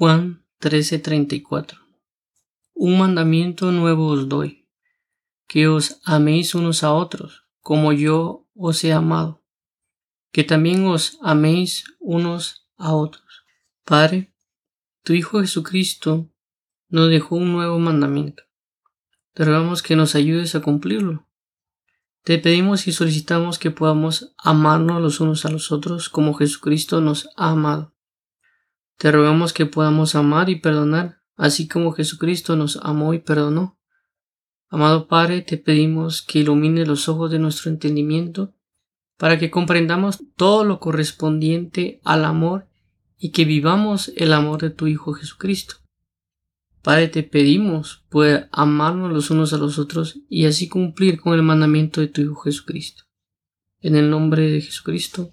Juan 13:34 Un mandamiento nuevo os doy, que os améis unos a otros, como yo os he amado, que también os améis unos a otros. Padre, tu Hijo Jesucristo nos dejó un nuevo mandamiento. Te rogamos que nos ayudes a cumplirlo. Te pedimos y solicitamos que podamos amarnos los unos a los otros como Jesucristo nos ha amado. Te rogamos que podamos amar y perdonar, así como Jesucristo nos amó y perdonó. Amado Padre, te pedimos que ilumine los ojos de nuestro entendimiento para que comprendamos todo lo correspondiente al amor y que vivamos el amor de tu Hijo Jesucristo. Padre, te pedimos poder amarnos los unos a los otros y así cumplir con el mandamiento de tu Hijo Jesucristo. En el nombre de Jesucristo.